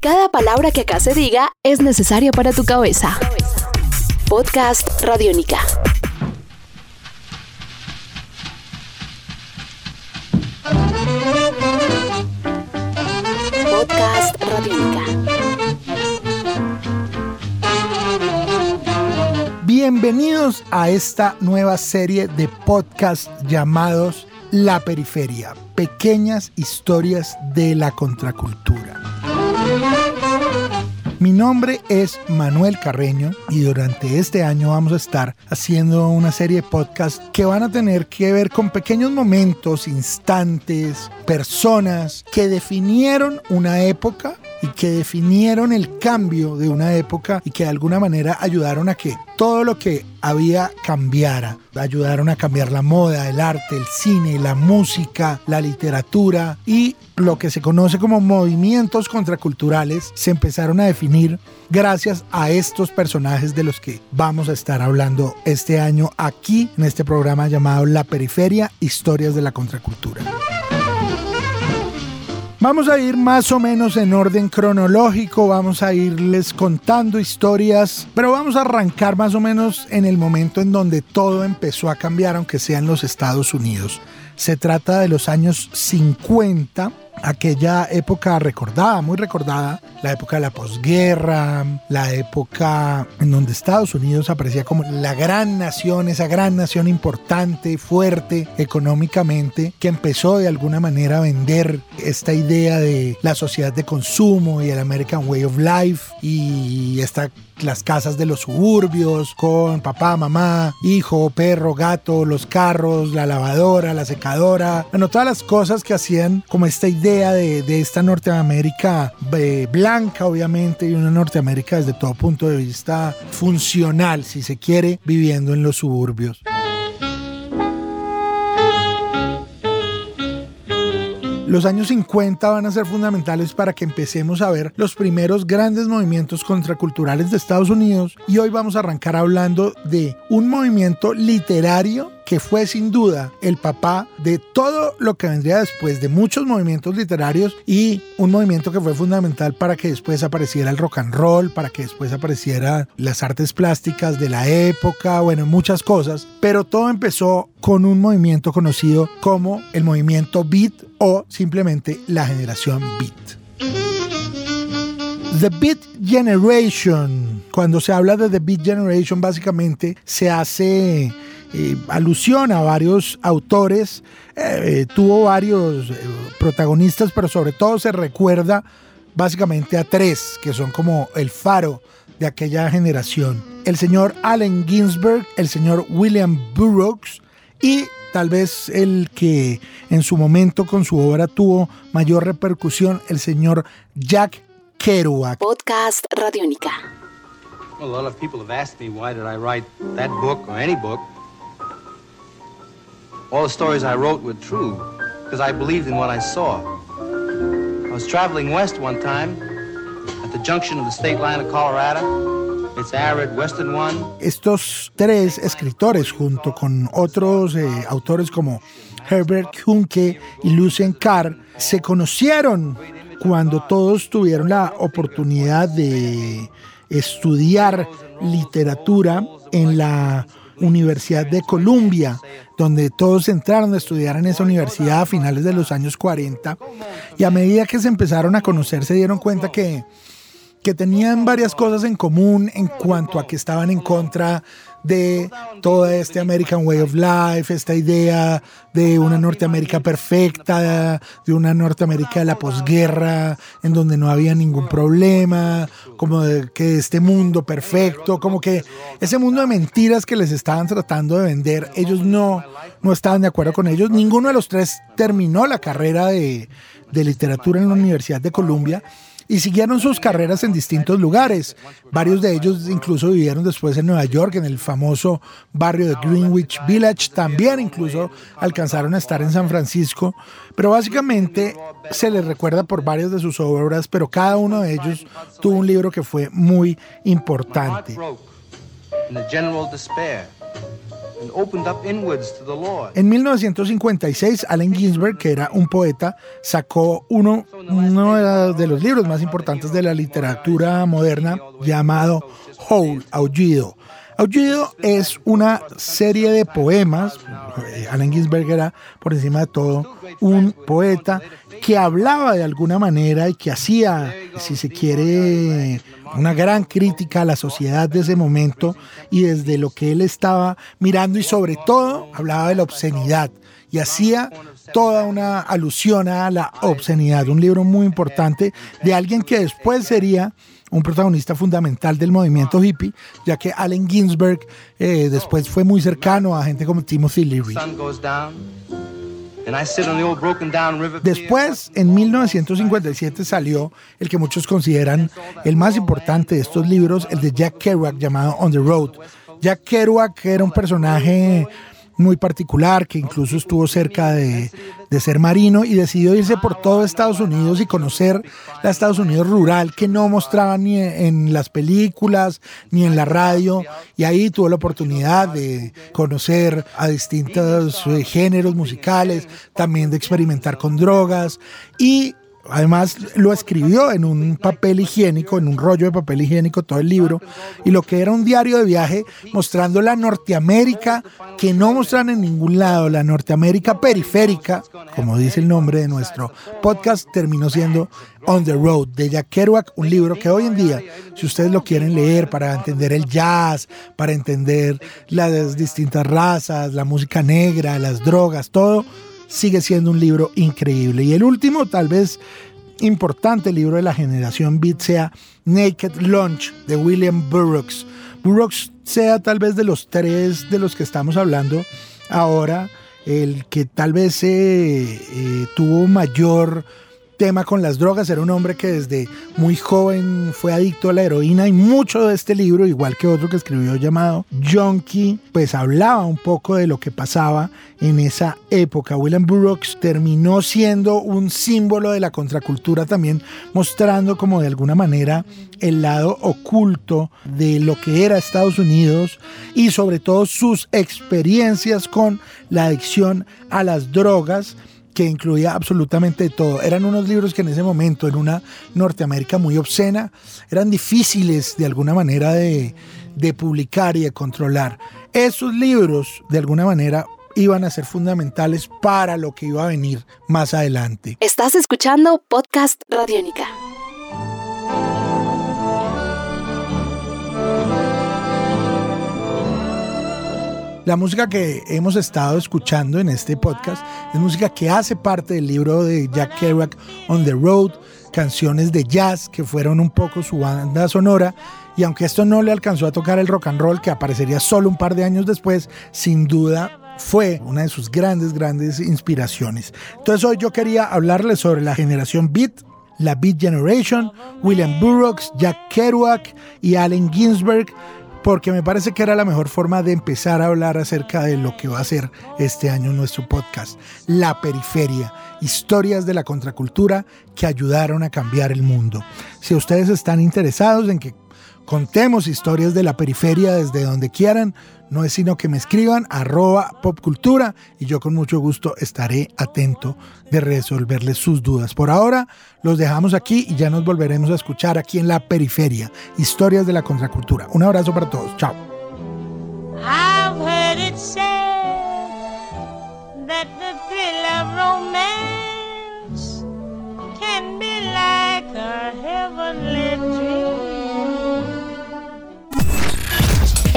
Cada palabra que acá se diga es necesaria para tu cabeza. Podcast Radiónica. Podcast Radiónica. Bienvenidos a esta nueva serie de podcasts llamados La Periferia, pequeñas historias de la contracultura. Mi nombre es Manuel Carreño y durante este año vamos a estar haciendo una serie de podcasts que van a tener que ver con pequeños momentos, instantes, personas que definieron una época y que definieron el cambio de una época y que de alguna manera ayudaron a que todo lo que había cambiara. Ayudaron a cambiar la moda, el arte, el cine, la música, la literatura y lo que se conoce como movimientos contraculturales se empezaron a definir gracias a estos personajes de los que vamos a estar hablando este año aquí en este programa llamado La Periferia, Historias de la Contracultura. Vamos a ir más o menos en orden cronológico, vamos a irles contando historias, pero vamos a arrancar más o menos en el momento en donde todo empezó a cambiar, aunque sea en los Estados Unidos. Se trata de los años 50 aquella época recordada, muy recordada, la época de la posguerra, la época en donde Estados Unidos aparecía como la gran nación, esa gran nación importante, fuerte económicamente, que empezó de alguna manera a vender esta idea de la sociedad de consumo y el American Way of Life y esta las casas de los suburbios con papá, mamá, hijo, perro, gato, los carros, la lavadora, la secadora, bueno, todas las cosas que hacían como esta idea de, de esta Norteamérica eh, blanca, obviamente, y una Norteamérica desde todo punto de vista funcional, si se quiere, viviendo en los suburbios. Los años 50 van a ser fundamentales para que empecemos a ver los primeros grandes movimientos contraculturales de Estados Unidos y hoy vamos a arrancar hablando de un movimiento literario que fue sin duda el papá de todo lo que vendría después de muchos movimientos literarios y un movimiento que fue fundamental para que después apareciera el rock and roll, para que después aparecieran las artes plásticas de la época, bueno, muchas cosas, pero todo empezó con un movimiento conocido como el movimiento beat o simplemente la generación beat. The Beat Generation, cuando se habla de The Beat Generation, básicamente se hace eh, alusión a varios autores, eh, tuvo varios eh, protagonistas, pero sobre todo se recuerda básicamente a tres, que son como el faro de aquella generación. El señor Allen Ginsberg, el señor William Burroughs y tal vez el que en su momento con su obra tuvo mayor repercusión, el señor Jack Kerouac. Podcast Radiónica. Well, a lot of people have asked me why did I write that book or any book. All the stories I wrote were true because I believed in what I saw. I was traveling west one time at the junction of the state line of Colorado. It's arid western one. Estos tres escritores, junto con otros eh, autores como Herbert Hunke y Lucien Carr, se conocieron cuando todos tuvieron la oportunidad de estudiar literatura en la Universidad de Columbia, donde todos entraron a estudiar en esa universidad a finales de los años 40. Y a medida que se empezaron a conocer, se dieron cuenta que, que tenían varias cosas en común en cuanto a que estaban en contra de todo este American Way of Life, esta idea de una Norteamérica perfecta, de una Norteamérica de la posguerra, en donde no había ningún problema, como de que este mundo perfecto, como que ese mundo de mentiras que les estaban tratando de vender, ellos no, no estaban de acuerdo con ellos. Ninguno de los tres terminó la carrera de, de literatura en la Universidad de Columbia y siguieron sus carreras en distintos lugares. Varios de ellos incluso vivieron después en Nueva York, en el famoso barrio de Greenwich Village. También incluso alcanzaron a estar en San Francisco. Pero básicamente se les recuerda por varias de sus obras, pero cada uno de ellos tuvo un libro que fue muy importante. En 1956, Allen Ginsberg, que era un poeta, sacó uno, de los libros más importantes de la literatura moderna llamado Howl, Aullido. Aullido es una serie de poemas. Eh, Allen Ginsberg era, por encima de todo, un poeta que hablaba de alguna manera y que hacía, si se quiere, una gran crítica a la sociedad de ese momento y desde lo que él estaba mirando y sobre todo hablaba de la obscenidad y hacía toda una alusión a la obscenidad, un libro muy importante de alguien que después sería un protagonista fundamental del movimiento hippie, ya que Allen Ginsberg eh, después fue muy cercano a gente como Timothy Leary. Después, en 1957 salió el que muchos consideran el más importante de estos libros, el de Jack Kerouac llamado On the Road. Jack Kerouac era un personaje muy particular, que incluso estuvo cerca de, ser marino y decidió irse por todo Estados Unidos y conocer la Estados Unidos rural que no mostraba ni en las películas ni en la radio. Y ahí tuvo la oportunidad de conocer a distintos eh, géneros musicales, también de experimentar con drogas y Además, lo escribió en un papel higiénico, en un rollo de papel higiénico, todo el libro, y lo que era un diario de viaje mostrando la Norteamérica que no mostran en ningún lado, la Norteamérica periférica, como dice el nombre de nuestro podcast, terminó siendo On the Road de Jack Kerouac, un libro que hoy en día, si ustedes lo quieren leer para entender el jazz, para entender las distintas razas, la música negra, las drogas, todo, sigue siendo un libro increíble. Y el último, tal vez importante libro de la generación Beat sea Naked Lunch de William Burroughs. Burroughs sea tal vez de los tres de los que estamos hablando ahora, el que tal vez eh, eh, tuvo mayor tema con las drogas. Era un hombre que desde muy joven fue adicto a la heroína y mucho de este libro, igual que otro que escribió llamado Junkie, pues hablaba un poco de lo que pasaba en esa época. William Burroughs terminó siendo un símbolo de la contracultura también, mostrando como de alguna manera el lado oculto de lo que era Estados Unidos y sobre todo sus experiencias con la adicción a las drogas que incluía absolutamente todo. Eran unos libros que en ese momento, en una Norteamérica muy obscena, eran difíciles de alguna manera de, de publicar y de controlar. Esos libros, de alguna manera, iban a ser fundamentales para lo que iba a venir más adelante. Estás escuchando Podcast Radiónica. La música que hemos estado escuchando en este podcast es música que hace parte del libro de Jack Kerouac On the Road, canciones de jazz que fueron un poco su banda sonora. Y aunque esto no le alcanzó a tocar el rock and roll, que aparecería solo un par de años después, sin duda fue una de sus grandes, grandes inspiraciones. Entonces hoy yo quería hablarles sobre la generación Beat, la Beat Generation, William Burroughs, Jack Kerouac y Allen Ginsberg porque me parece que era la mejor forma de empezar a hablar acerca de lo que va a ser este año nuestro podcast, La Periferia, historias de la contracultura que ayudaron a cambiar el mundo. Si ustedes están interesados en que contemos historias de la periferia desde donde quieran, no es sino que me escriban arroba popcultura y yo con mucho gusto estaré atento de resolverles sus dudas. Por ahora los dejamos aquí y ya nos volveremos a escuchar aquí en la periferia, historias de la contracultura. Un abrazo para todos, chao.